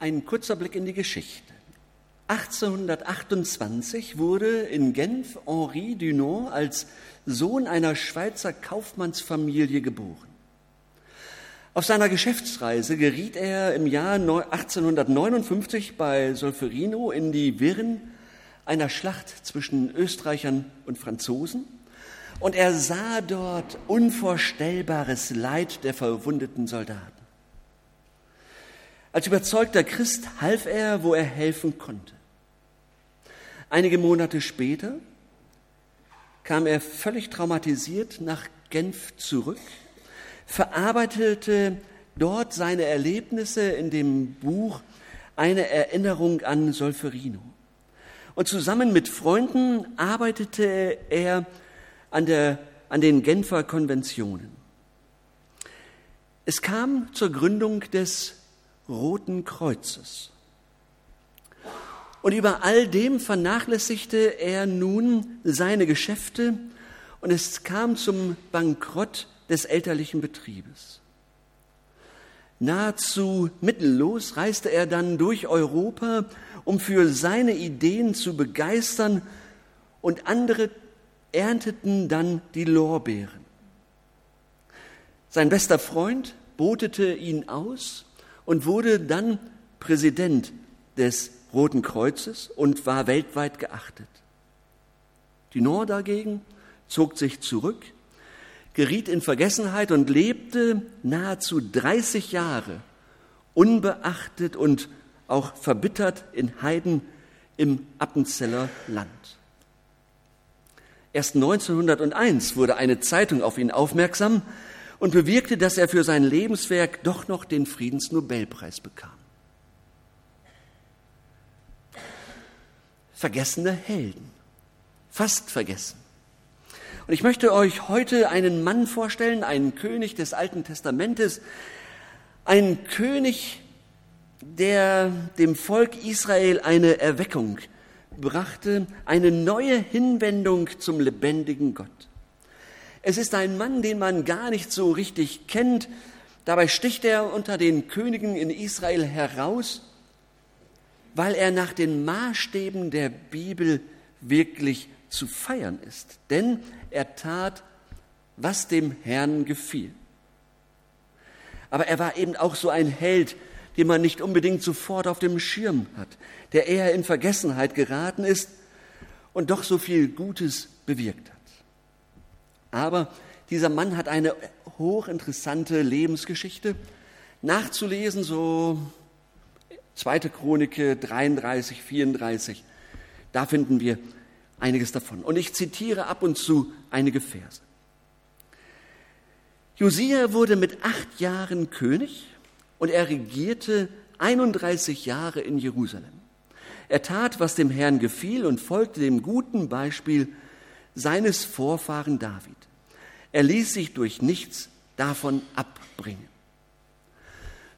Ein kurzer Blick in die Geschichte. 1828 wurde in Genf Henri Dunant als Sohn einer Schweizer Kaufmannsfamilie geboren. Auf seiner Geschäftsreise geriet er im Jahr 1859 bei Solferino in die Wirren einer Schlacht zwischen Österreichern und Franzosen und er sah dort unvorstellbares Leid der verwundeten Soldaten. Als überzeugter Christ half er, wo er helfen konnte. Einige Monate später kam er völlig traumatisiert nach Genf zurück, verarbeitete dort seine Erlebnisse in dem Buch Eine Erinnerung an Solferino. Und zusammen mit Freunden arbeitete er an, der, an den Genfer Konventionen. Es kam zur Gründung des Roten Kreuzes. Und über all dem vernachlässigte er nun seine Geschäfte und es kam zum Bankrott des elterlichen Betriebes. Nahezu mittellos reiste er dann durch Europa, um für seine Ideen zu begeistern und andere ernteten dann die Lorbeeren. Sein bester Freund botete ihn aus und wurde dann Präsident des Roten Kreuzes und war weltweit geachtet. Dinor dagegen zog sich zurück, geriet in Vergessenheit und lebte nahezu 30 Jahre unbeachtet und auch verbittert in Heiden im Appenzeller Land. Erst 1901 wurde eine Zeitung auf ihn aufmerksam und bewirkte, dass er für sein Lebenswerk doch noch den Friedensnobelpreis bekam. Vergessene Helden, fast vergessen. Und ich möchte euch heute einen Mann vorstellen, einen König des Alten Testamentes, einen König, der dem Volk Israel eine Erweckung brachte, eine neue Hinwendung zum lebendigen Gott. Es ist ein Mann, den man gar nicht so richtig kennt. Dabei sticht er unter den Königen in Israel heraus, weil er nach den Maßstäben der Bibel wirklich zu feiern ist. Denn er tat, was dem Herrn gefiel. Aber er war eben auch so ein Held, den man nicht unbedingt sofort auf dem Schirm hat, der eher in Vergessenheit geraten ist und doch so viel Gutes bewirkt hat. Aber dieser Mann hat eine hochinteressante Lebensgeschichte. Nachzulesen, so zweite Chronike 33, 34. Da finden wir einiges davon. Und ich zitiere ab und zu einige Verse. Josia wurde mit acht Jahren König und er regierte 31 Jahre in Jerusalem. Er tat, was dem Herrn gefiel und folgte dem guten Beispiel seines Vorfahren David. Er ließ sich durch nichts davon abbringen.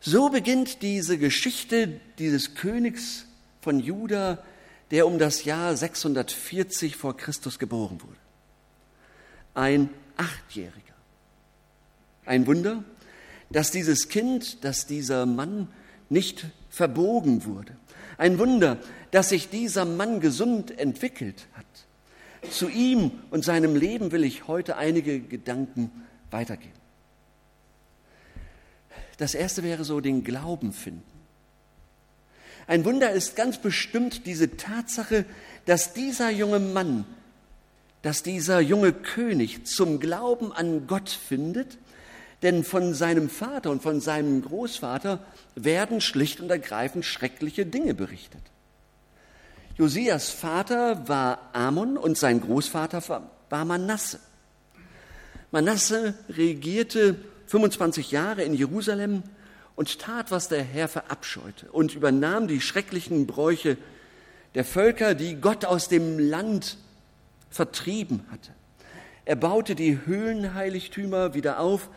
So beginnt diese Geschichte dieses Königs von Juda, der um das Jahr 640 vor Christus geboren wurde. Ein Achtjähriger. Ein Wunder, dass dieses Kind, dass dieser Mann nicht verbogen wurde. Ein Wunder, dass sich dieser Mann gesund entwickelt hat. Zu ihm und seinem Leben will ich heute einige Gedanken weitergeben. Das erste wäre so den Glauben finden. Ein Wunder ist ganz bestimmt diese Tatsache, dass dieser junge Mann, dass dieser junge König zum Glauben an Gott findet, denn von seinem Vater und von seinem Großvater werden schlicht und ergreifend schreckliche Dinge berichtet. Josias Vater war Amon und sein Großvater war Manasse. Manasse regierte 25 Jahre in Jerusalem und tat, was der Herr verabscheute und übernahm die schrecklichen Bräuche der Völker, die Gott aus dem Land vertrieben hatte. Er baute die Höhlenheiligtümer wieder auf,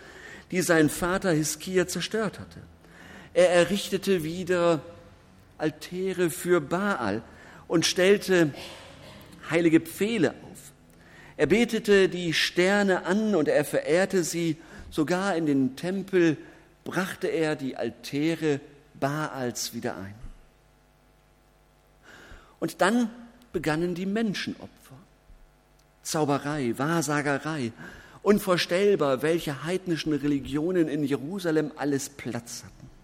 die sein Vater Hiskia zerstört hatte. Er errichtete wieder Altäre für Baal, und stellte heilige Pfähle auf. Er betete die Sterne an und er verehrte sie. Sogar in den Tempel brachte er die Altäre Baals wieder ein. Und dann begannen die Menschenopfer. Zauberei, Wahrsagerei, unvorstellbar, welche heidnischen Religionen in Jerusalem alles Platz hatten.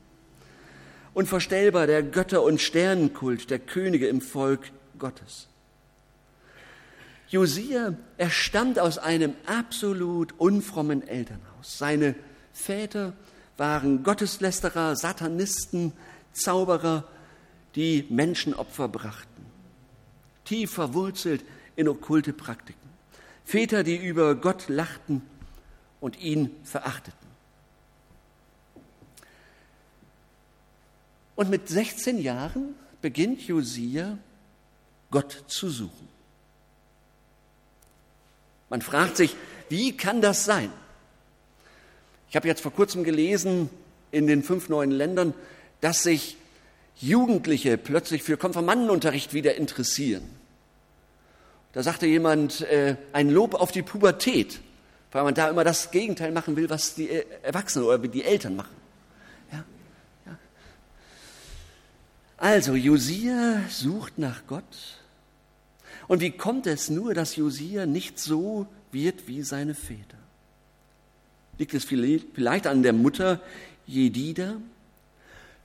Unvorstellbar der Götter- und Sternenkult der Könige im Volk Gottes. Josia, er stammt aus einem absolut unfrommen Elternhaus. Seine Väter waren Gotteslästerer, Satanisten, Zauberer, die Menschenopfer brachten. Tief verwurzelt in okkulte Praktiken. Väter, die über Gott lachten und ihn verachteten. Und mit 16 Jahren beginnt Josia, Gott zu suchen. Man fragt sich, wie kann das sein? Ich habe jetzt vor kurzem gelesen in den fünf neuen Ländern, dass sich Jugendliche plötzlich für Konfirmandenunterricht wieder interessieren. Da sagte jemand äh, ein Lob auf die Pubertät, weil man da immer das Gegenteil machen will, was die äh, Erwachsenen oder die Eltern machen. Ja? Ja. Also Josia sucht nach Gott. Und wie kommt es nur, dass Josia nicht so wird wie seine Väter? Liegt es vielleicht an der Mutter Jedida?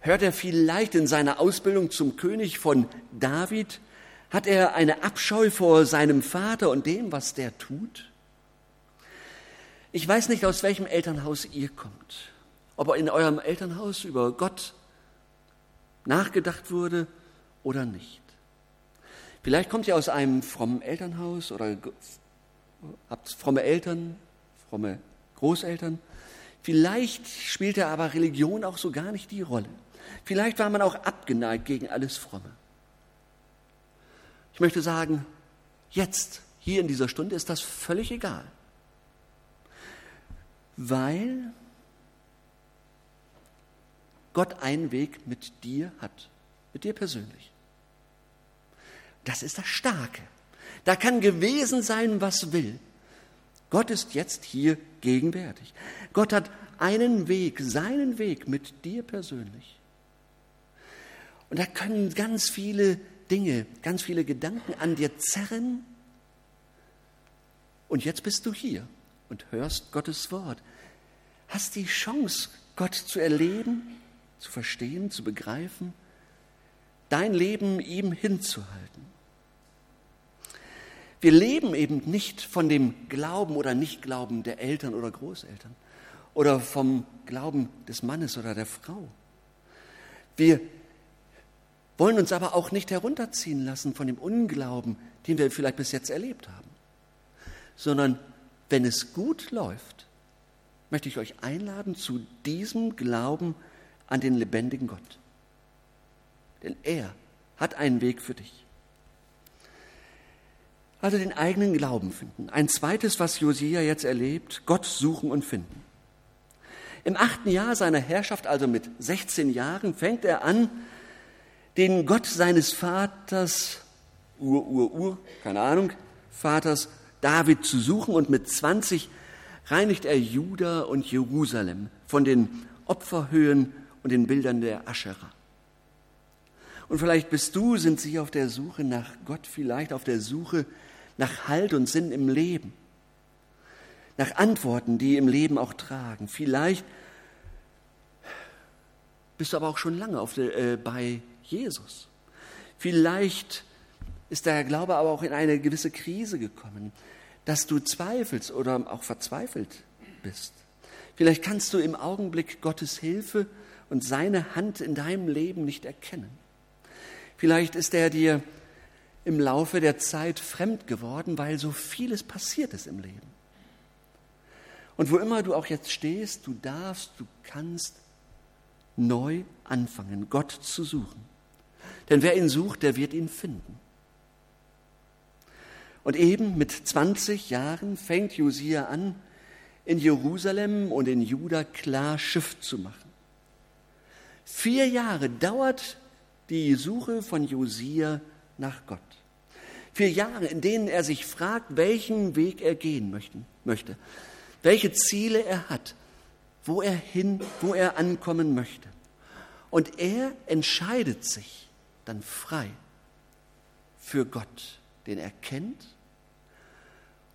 Hört er vielleicht in seiner Ausbildung zum König von David hat er eine Abscheu vor seinem Vater und dem, was der tut? Ich weiß nicht, aus welchem Elternhaus ihr kommt. Ob in eurem Elternhaus über Gott nachgedacht wurde oder nicht. Vielleicht kommt ihr aus einem frommen Elternhaus oder habt fromme Eltern, fromme Großeltern. Vielleicht spielte aber Religion auch so gar nicht die Rolle. Vielleicht war man auch abgeneigt gegen alles Fromme. Ich möchte sagen, jetzt, hier in dieser Stunde ist das völlig egal. Weil Gott einen Weg mit dir hat, mit dir persönlich. Das ist das Starke. Da kann gewesen sein, was will. Gott ist jetzt hier gegenwärtig. Gott hat einen Weg, seinen Weg mit dir persönlich. Und da können ganz viele Dinge, ganz viele Gedanken an dir zerren. Und jetzt bist du hier und hörst Gottes Wort. Hast die Chance, Gott zu erleben, zu verstehen, zu begreifen, dein Leben ihm hinzuhalten. Wir leben eben nicht von dem Glauben oder Nichtglauben der Eltern oder Großeltern oder vom Glauben des Mannes oder der Frau. Wir wollen uns aber auch nicht herunterziehen lassen von dem Unglauben, den wir vielleicht bis jetzt erlebt haben, sondern wenn es gut läuft, möchte ich euch einladen zu diesem Glauben an den lebendigen Gott. Denn er hat einen Weg für dich. Also den eigenen Glauben finden. Ein zweites, was Josia jetzt erlebt, Gott suchen und finden. Im achten Jahr seiner Herrschaft, also mit 16 Jahren, fängt er an, den Gott seines Vaters, Ur, Ur, Ur, keine Ahnung, Vaters David zu suchen und mit 20 reinigt er Juda und Jerusalem von den Opferhöhen und den Bildern der Ascherer. Und vielleicht bist du, sind sie auf der Suche nach Gott, vielleicht auf der Suche nach Halt und Sinn im Leben, nach Antworten, die im Leben auch tragen. Vielleicht bist du aber auch schon lange der, äh, bei Jesus. Vielleicht ist der Glaube aber auch in eine gewisse Krise gekommen, dass du zweifelst oder auch verzweifelt bist. Vielleicht kannst du im Augenblick Gottes Hilfe und seine Hand in deinem Leben nicht erkennen. Vielleicht ist er dir im Laufe der Zeit fremd geworden, weil so vieles passiert ist im Leben. Und wo immer du auch jetzt stehst, du darfst, du kannst neu anfangen, Gott zu suchen. Denn wer ihn sucht, der wird ihn finden. Und eben mit 20 Jahren fängt Josia an, in Jerusalem und in Juda klar Schiff zu machen. Vier Jahre dauert die Suche von Josia nach Gott. Vier Jahre, in denen er sich fragt, welchen Weg er gehen möchte, welche Ziele er hat, wo er hin, wo er ankommen möchte. Und er entscheidet sich dann frei für Gott, den er kennt.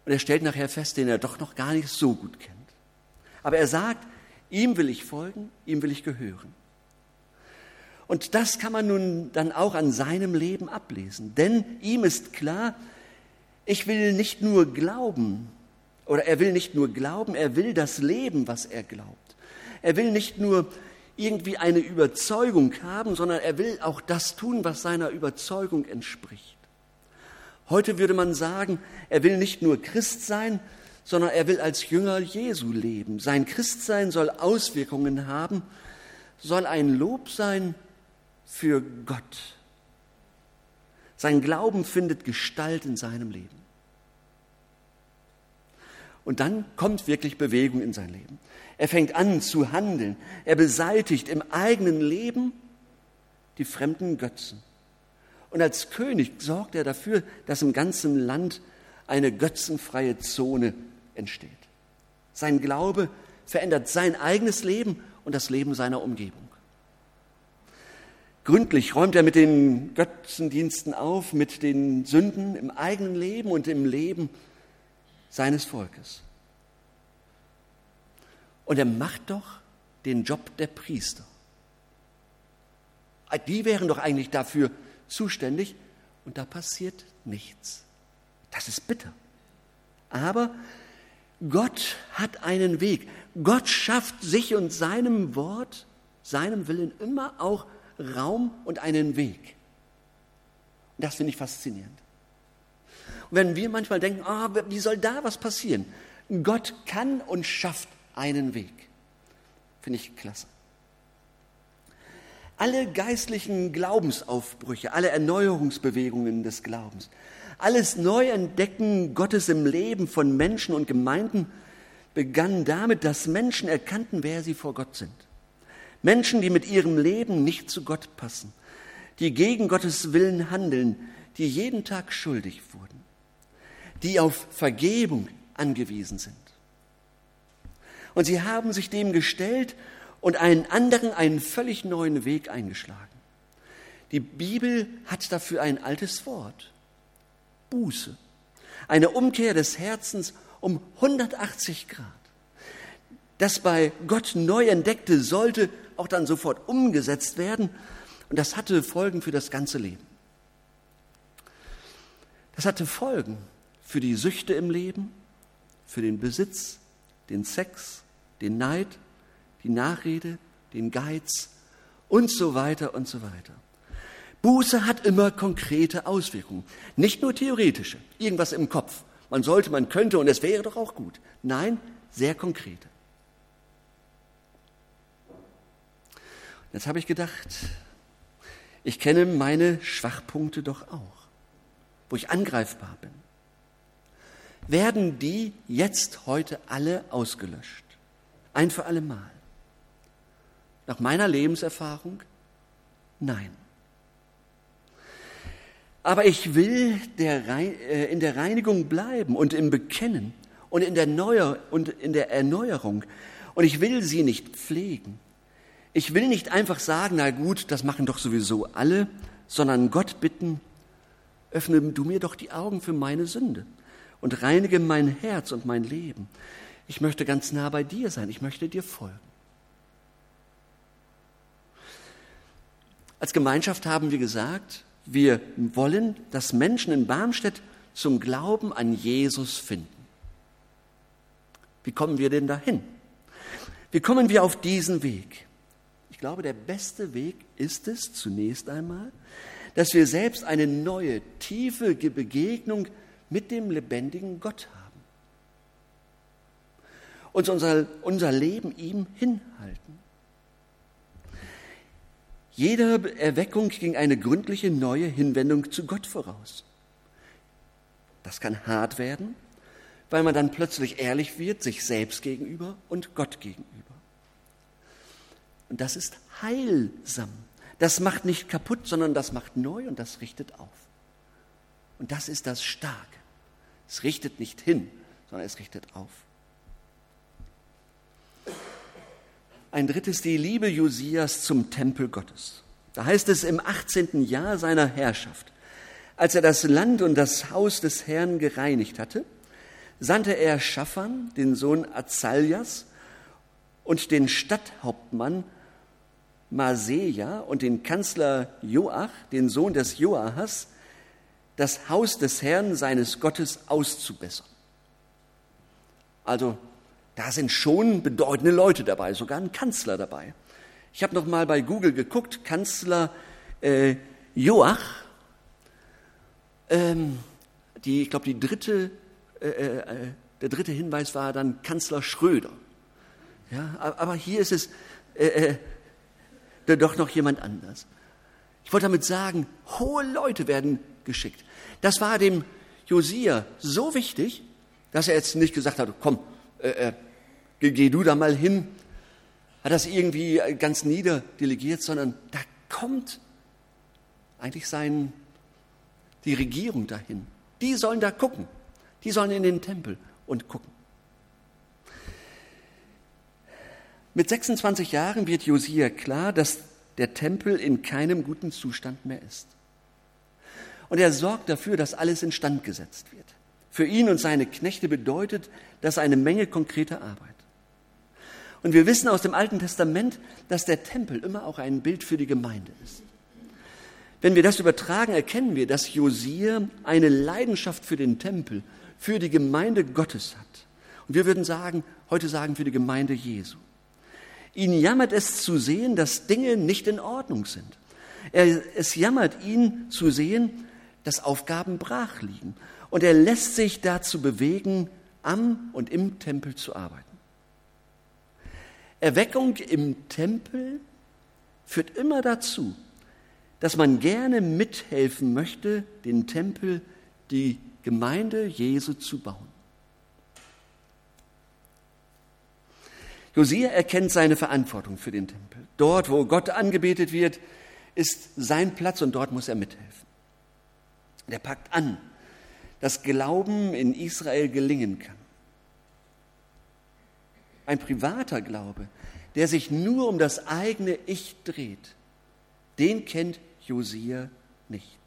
Und er stellt nachher fest, den er doch noch gar nicht so gut kennt. Aber er sagt, ihm will ich folgen, ihm will ich gehören. Und das kann man nun dann auch an seinem Leben ablesen. Denn ihm ist klar, ich will nicht nur glauben, oder er will nicht nur glauben, er will das Leben, was er glaubt. Er will nicht nur irgendwie eine Überzeugung haben, sondern er will auch das tun, was seiner Überzeugung entspricht. Heute würde man sagen, er will nicht nur Christ sein, sondern er will als Jünger Jesu leben. Sein Christsein soll Auswirkungen haben, soll ein Lob sein für Gott. Sein Glauben findet Gestalt in seinem Leben. Und dann kommt wirklich Bewegung in sein Leben. Er fängt an zu handeln. Er beseitigt im eigenen Leben die fremden Götzen. Und als König sorgt er dafür, dass im ganzen Land eine götzenfreie Zone entsteht. Sein Glaube verändert sein eigenes Leben und das Leben seiner Umgebung. Gründlich räumt er mit den Götzendiensten auf, mit den Sünden im eigenen Leben und im Leben seines Volkes. Und er macht doch den Job der Priester. Die wären doch eigentlich dafür zuständig und da passiert nichts. Das ist bitter. Aber Gott hat einen Weg. Gott schafft sich und seinem Wort, seinem Willen immer auch Raum und einen Weg. Und das finde ich faszinierend. Und wenn wir manchmal denken, oh, wie soll da was passieren? Gott kann und schafft einen Weg. Finde ich klasse. Alle geistlichen Glaubensaufbrüche, alle Erneuerungsbewegungen des Glaubens, alles Neuentdecken Gottes im Leben von Menschen und Gemeinden begann damit, dass Menschen erkannten, wer sie vor Gott sind. Menschen, die mit ihrem Leben nicht zu Gott passen, die gegen Gottes Willen handeln, die jeden Tag schuldig wurden die auf Vergebung angewiesen sind. Und sie haben sich dem gestellt und einen anderen, einen völlig neuen Weg eingeschlagen. Die Bibel hat dafür ein altes Wort. Buße. Eine Umkehr des Herzens um 180 Grad. Das bei Gott neu entdeckte sollte auch dann sofort umgesetzt werden. Und das hatte Folgen für das ganze Leben. Das hatte Folgen für die Süchte im Leben, für den Besitz, den Sex, den Neid, die Nachrede, den Geiz und so weiter und so weiter. Buße hat immer konkrete Auswirkungen, nicht nur theoretische, irgendwas im Kopf. Man sollte, man könnte und es wäre doch auch gut. Nein, sehr konkrete. Jetzt habe ich gedacht, ich kenne meine Schwachpunkte doch auch, wo ich angreifbar bin werden die jetzt heute alle ausgelöscht. Ein für alle Mal. Nach meiner Lebenserfahrung? Nein. Aber ich will der, äh, in der Reinigung bleiben und im Bekennen und in der, Neuer, und in der Erneuerung. Und ich will sie nicht pflegen. Ich will nicht einfach sagen, na gut, das machen doch sowieso alle, sondern Gott bitten, öffne du mir doch die Augen für meine Sünde und reinige mein Herz und mein Leben. Ich möchte ganz nah bei dir sein. Ich möchte dir folgen. Als Gemeinschaft haben wir gesagt, wir wollen, dass Menschen in Barmstedt zum Glauben an Jesus finden. Wie kommen wir denn dahin? Wie kommen wir auf diesen Weg? Ich glaube, der beste Weg ist es zunächst einmal, dass wir selbst eine neue, tiefe Begegnung mit dem lebendigen Gott haben. Uns unser, unser Leben ihm hinhalten. Jede Erweckung ging eine gründliche neue Hinwendung zu Gott voraus. Das kann hart werden, weil man dann plötzlich ehrlich wird, sich selbst gegenüber und Gott gegenüber. Und das ist heilsam. Das macht nicht kaputt, sondern das macht neu und das richtet auf. Und das ist das Starke. Es richtet nicht hin, sondern es richtet auf. ein drittes die Liebe Josias zum Tempel Gottes. Da heißt es im 18. Jahr seiner Herrschaft, als er das Land und das Haus des Herrn gereinigt hatte, sandte er Schaffan, den Sohn Azaljas, und den Stadthauptmann Maseja und den Kanzler Joach, den Sohn des Joachas, das Haus des Herrn seines Gottes auszubessern. Also da sind schon bedeutende Leute dabei, sogar ein Kanzler dabei. Ich habe noch mal bei Google geguckt, Kanzler äh, Joach, ähm, die, ich glaube, die dritte, äh, äh, der dritte Hinweis war dann Kanzler Schröder. Ja, aber hier ist es äh, äh, doch noch jemand anders. Ich wollte damit sagen, hohe Leute werden geschickt. Das war dem Josia so wichtig, dass er jetzt nicht gesagt hat, komm, äh, äh, geh, du da mal hin, hat das irgendwie ganz niederdelegiert, sondern da kommt eigentlich sein, die Regierung dahin. Die sollen da gucken. Die sollen in den Tempel und gucken. Mit 26 Jahren wird Josia klar, dass der Tempel in keinem guten Zustand mehr ist. Und er sorgt dafür, dass alles instand gesetzt wird. Für ihn und seine Knechte bedeutet das eine Menge konkreter Arbeit. Und wir wissen aus dem Alten Testament, dass der Tempel immer auch ein Bild für die Gemeinde ist. Wenn wir das übertragen, erkennen wir, dass Josia eine Leidenschaft für den Tempel, für die Gemeinde Gottes hat. Und wir würden sagen, heute sagen für die Gemeinde Jesu. Ihn jammert es zu sehen, dass Dinge nicht in Ordnung sind. Es jammert ihn zu sehen, dass Aufgaben brach liegen. Und er lässt sich dazu bewegen, am und im Tempel zu arbeiten. Erweckung im Tempel führt immer dazu, dass man gerne mithelfen möchte, den Tempel, die Gemeinde Jesu zu bauen. Josia erkennt seine Verantwortung für den Tempel. Dort, wo Gott angebetet wird, ist sein Platz und dort muss er mithelfen. Er packt an, dass Glauben in Israel gelingen kann. Ein privater Glaube, der sich nur um das eigene Ich dreht, den kennt Josia nicht.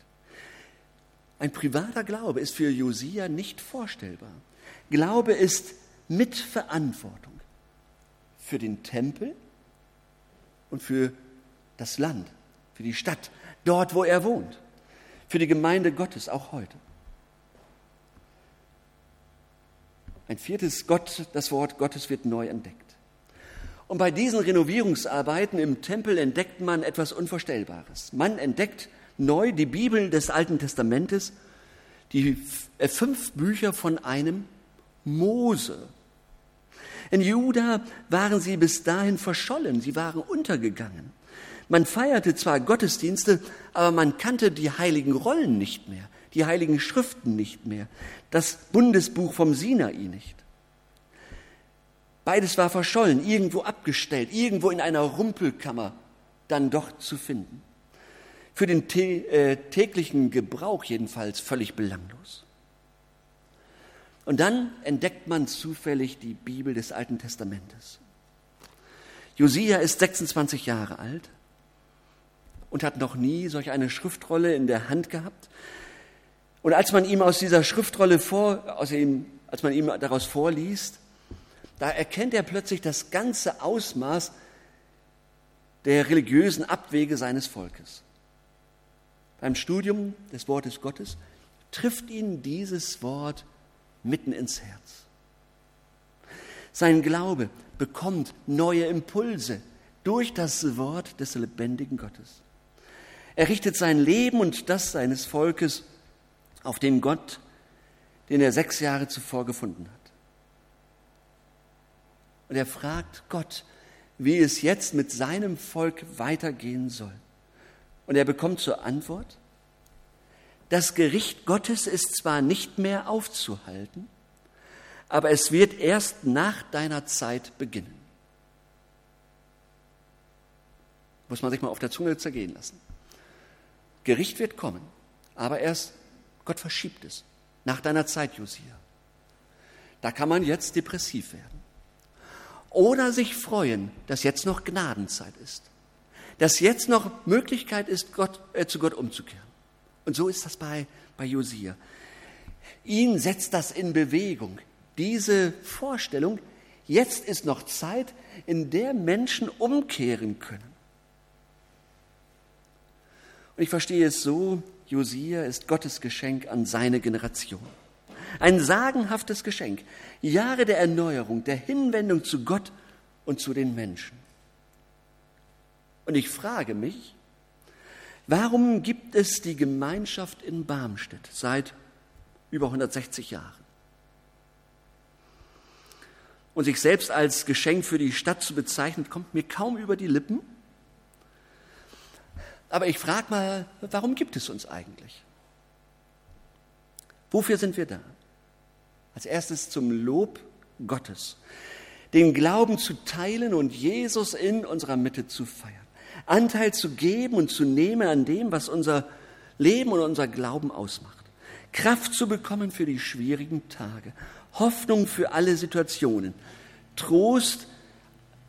Ein privater Glaube ist für Josia nicht vorstellbar. Glaube ist Mitverantwortung für den Tempel und für das Land, für die Stadt, dort, wo er wohnt, für die Gemeinde Gottes, auch heute. Ein viertes Gott, das Wort Gottes wird neu entdeckt. Und bei diesen Renovierungsarbeiten im Tempel entdeckt man etwas Unvorstellbares. Man entdeckt neu die Bibel des Alten Testamentes, die äh, fünf Bücher von einem Mose. In Juda waren sie bis dahin verschollen, sie waren untergegangen. Man feierte zwar Gottesdienste, aber man kannte die heiligen Rollen nicht mehr, die heiligen Schriften nicht mehr, das Bundesbuch vom Sinai nicht. Beides war verschollen, irgendwo abgestellt, irgendwo in einer Rumpelkammer dann doch zu finden. Für den äh, täglichen Gebrauch jedenfalls völlig belanglos. Und dann entdeckt man zufällig die Bibel des Alten Testamentes. Josia ist 26 Jahre alt und hat noch nie solch eine Schriftrolle in der Hand gehabt. Und als man ihm aus dieser Schriftrolle vor, aus ihm, als man ihm daraus vorliest, da erkennt er plötzlich das ganze Ausmaß der religiösen Abwege seines Volkes. Beim Studium des Wortes Gottes trifft ihn dieses Wort mitten ins Herz. Sein Glaube bekommt neue Impulse durch das Wort des lebendigen Gottes. Er richtet sein Leben und das seines Volkes auf den Gott, den er sechs Jahre zuvor gefunden hat. Und er fragt Gott, wie es jetzt mit seinem Volk weitergehen soll. Und er bekommt zur Antwort, das Gericht Gottes ist zwar nicht mehr aufzuhalten, aber es wird erst nach deiner Zeit beginnen. Muss man sich mal auf der Zunge zergehen lassen. Gericht wird kommen, aber erst, Gott verschiebt es, nach deiner Zeit, Josia. Da kann man jetzt depressiv werden. Oder sich freuen, dass jetzt noch Gnadenzeit ist. Dass jetzt noch Möglichkeit ist, Gott, äh, zu Gott umzukehren. Und so ist das bei, bei Josia. Ihn setzt das in Bewegung. Diese Vorstellung, jetzt ist noch Zeit, in der Menschen umkehren können. Und ich verstehe es so, Josia ist Gottes Geschenk an seine Generation. Ein sagenhaftes Geschenk. Jahre der Erneuerung, der Hinwendung zu Gott und zu den Menschen. Und ich frage mich, warum gibt es die Gemeinschaft in Barmstedt seit über 160 Jahren? Und sich selbst als Geschenk für die Stadt zu bezeichnen, kommt mir kaum über die Lippen. Aber ich frage mal, warum gibt es uns eigentlich? Wofür sind wir da? Als erstes zum Lob Gottes, den Glauben zu teilen und Jesus in unserer Mitte zu feiern. Anteil zu geben und zu nehmen an dem, was unser Leben und unser Glauben ausmacht. Kraft zu bekommen für die schwierigen Tage. Hoffnung für alle Situationen. Trost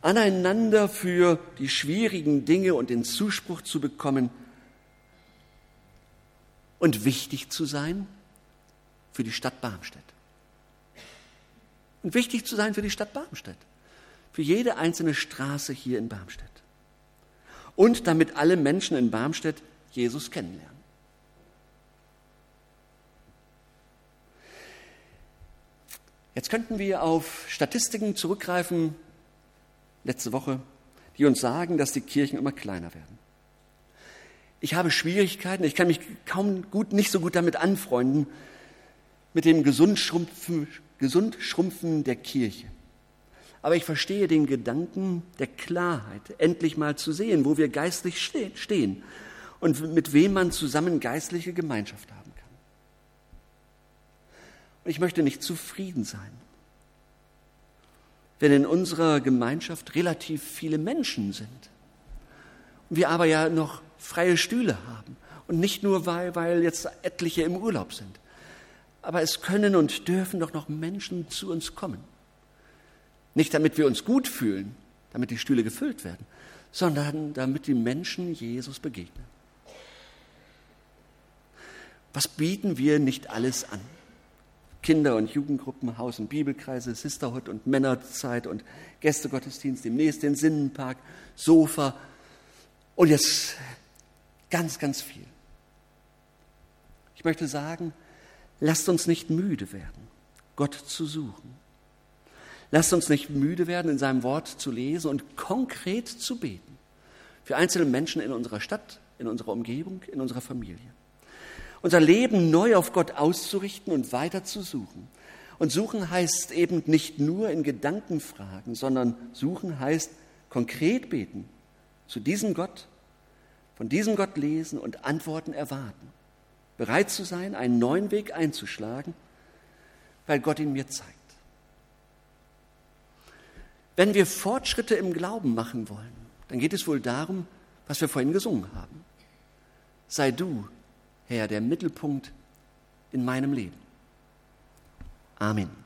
aneinander für die schwierigen Dinge und den Zuspruch zu bekommen. Und wichtig zu sein für die Stadt Barmstedt und wichtig zu sein für die Stadt Barmstedt, für jede einzelne Straße hier in Barmstedt. Und damit alle Menschen in Barmstedt Jesus kennenlernen. Jetzt könnten wir auf Statistiken zurückgreifen, letzte Woche, die uns sagen, dass die Kirchen immer kleiner werden. Ich habe Schwierigkeiten, ich kann mich kaum gut, nicht so gut damit anfreunden, mit dem Gesundschrumpfen, gesund Schrumpfen der Kirche. Aber ich verstehe den Gedanken der Klarheit, endlich mal zu sehen, wo wir geistlich stehen und mit wem man zusammen geistliche Gemeinschaft haben kann. Und ich möchte nicht zufrieden sein, wenn in unserer Gemeinschaft relativ viele Menschen sind. Wir aber ja noch freie Stühle haben und nicht nur, weil, weil jetzt etliche im Urlaub sind aber es können und dürfen doch noch Menschen zu uns kommen. Nicht damit wir uns gut fühlen, damit die Stühle gefüllt werden, sondern damit die Menschen Jesus begegnen. Was bieten wir nicht alles an? Kinder- und Jugendgruppen, Haus- und Bibelkreise, Sisterhood und Männerzeit und Gästegottesdienst, demnächst den Sinnenpark, Sofa und jetzt ganz, ganz viel. Ich möchte sagen, Lasst uns nicht müde werden, Gott zu suchen. Lasst uns nicht müde werden, in seinem Wort zu lesen und konkret zu beten. Für einzelne Menschen in unserer Stadt, in unserer Umgebung, in unserer Familie. Unser Leben neu auf Gott auszurichten und weiter zu suchen. Und suchen heißt eben nicht nur in Gedanken fragen, sondern suchen heißt konkret beten, zu diesem Gott, von diesem Gott lesen und Antworten erwarten bereit zu sein, einen neuen Weg einzuschlagen, weil Gott ihn mir zeigt. Wenn wir Fortschritte im Glauben machen wollen, dann geht es wohl darum, was wir vorhin gesungen haben. Sei du, Herr, der Mittelpunkt in meinem Leben. Amen.